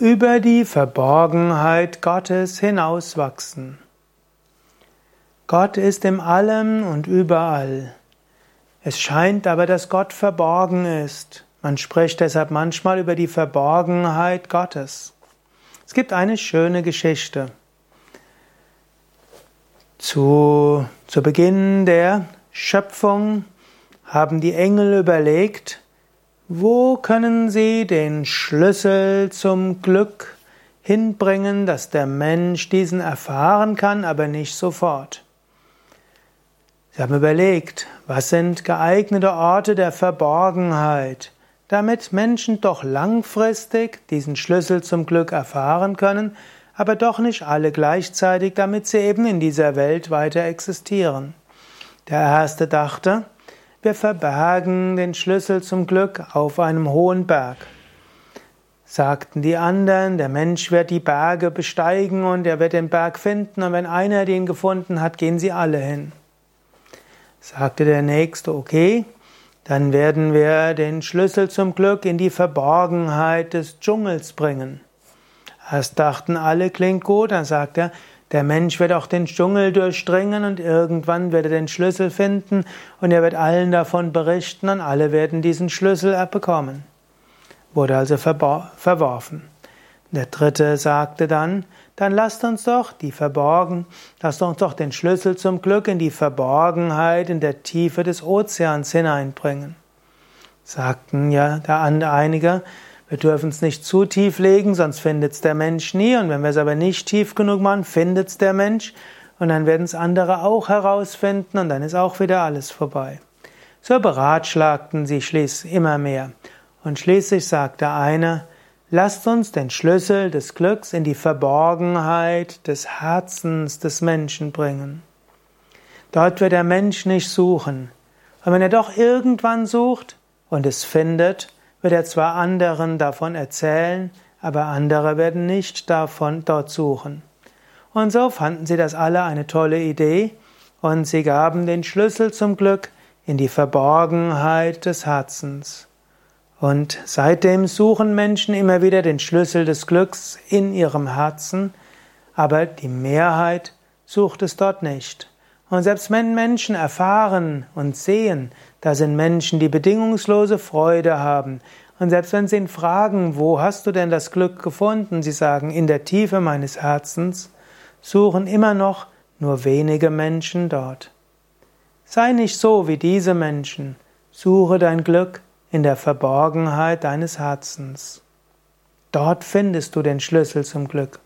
über die Verborgenheit Gottes hinauswachsen. Gott ist im Allem und überall. Es scheint aber, dass Gott verborgen ist. Man spricht deshalb manchmal über die Verborgenheit Gottes. Es gibt eine schöne Geschichte. Zu, zu Beginn der Schöpfung haben die Engel überlegt, wo können Sie den Schlüssel zum Glück hinbringen, dass der Mensch diesen erfahren kann, aber nicht sofort? Sie haben überlegt, was sind geeignete Orte der Verborgenheit, damit Menschen doch langfristig diesen Schlüssel zum Glück erfahren können, aber doch nicht alle gleichzeitig, damit sie eben in dieser Welt weiter existieren. Der erste dachte, wir verbergen den Schlüssel zum Glück auf einem hohen Berg. Sagten die anderen, der Mensch wird die Berge besteigen und er wird den Berg finden und wenn einer den gefunden hat, gehen sie alle hin. Sagte der Nächste, okay, dann werden wir den Schlüssel zum Glück in die Verborgenheit des Dschungels bringen. Erst dachten alle, klingt gut, dann sagt er, der Mensch wird auch den Dschungel durchdringen und irgendwann wird er den Schlüssel finden und er wird allen davon berichten und alle werden diesen Schlüssel bekommen. Wurde also verworfen. Der dritte sagte dann, dann lasst uns doch die verborgen, lasst uns doch den Schlüssel zum Glück in die Verborgenheit in der Tiefe des Ozeans hineinbringen. Sagten ja da einige, wir dürfen es nicht zu tief legen, sonst findet es der Mensch nie. Und wenn wir es aber nicht tief genug machen, findet es der Mensch. Und dann werden es andere auch herausfinden und dann ist auch wieder alles vorbei. So beratschlagten sie schließlich immer mehr. Und schließlich sagte einer, lasst uns den Schlüssel des Glücks in die Verborgenheit des Herzens des Menschen bringen. Dort wird der Mensch nicht suchen. Und wenn er doch irgendwann sucht und es findet, wird er zwar anderen davon erzählen, aber andere werden nicht davon dort suchen. Und so fanden sie das alle eine tolle Idee und sie gaben den Schlüssel zum Glück in die Verborgenheit des Herzens. Und seitdem suchen Menschen immer wieder den Schlüssel des Glücks in ihrem Herzen, aber die Mehrheit sucht es dort nicht. Und selbst wenn Menschen erfahren und sehen, da sind Menschen, die bedingungslose Freude haben. Und selbst wenn sie ihn fragen, wo hast du denn das Glück gefunden? Sie sagen, in der Tiefe meines Herzens, suchen immer noch nur wenige Menschen dort. Sei nicht so wie diese Menschen. Suche dein Glück in der Verborgenheit deines Herzens. Dort findest du den Schlüssel zum Glück.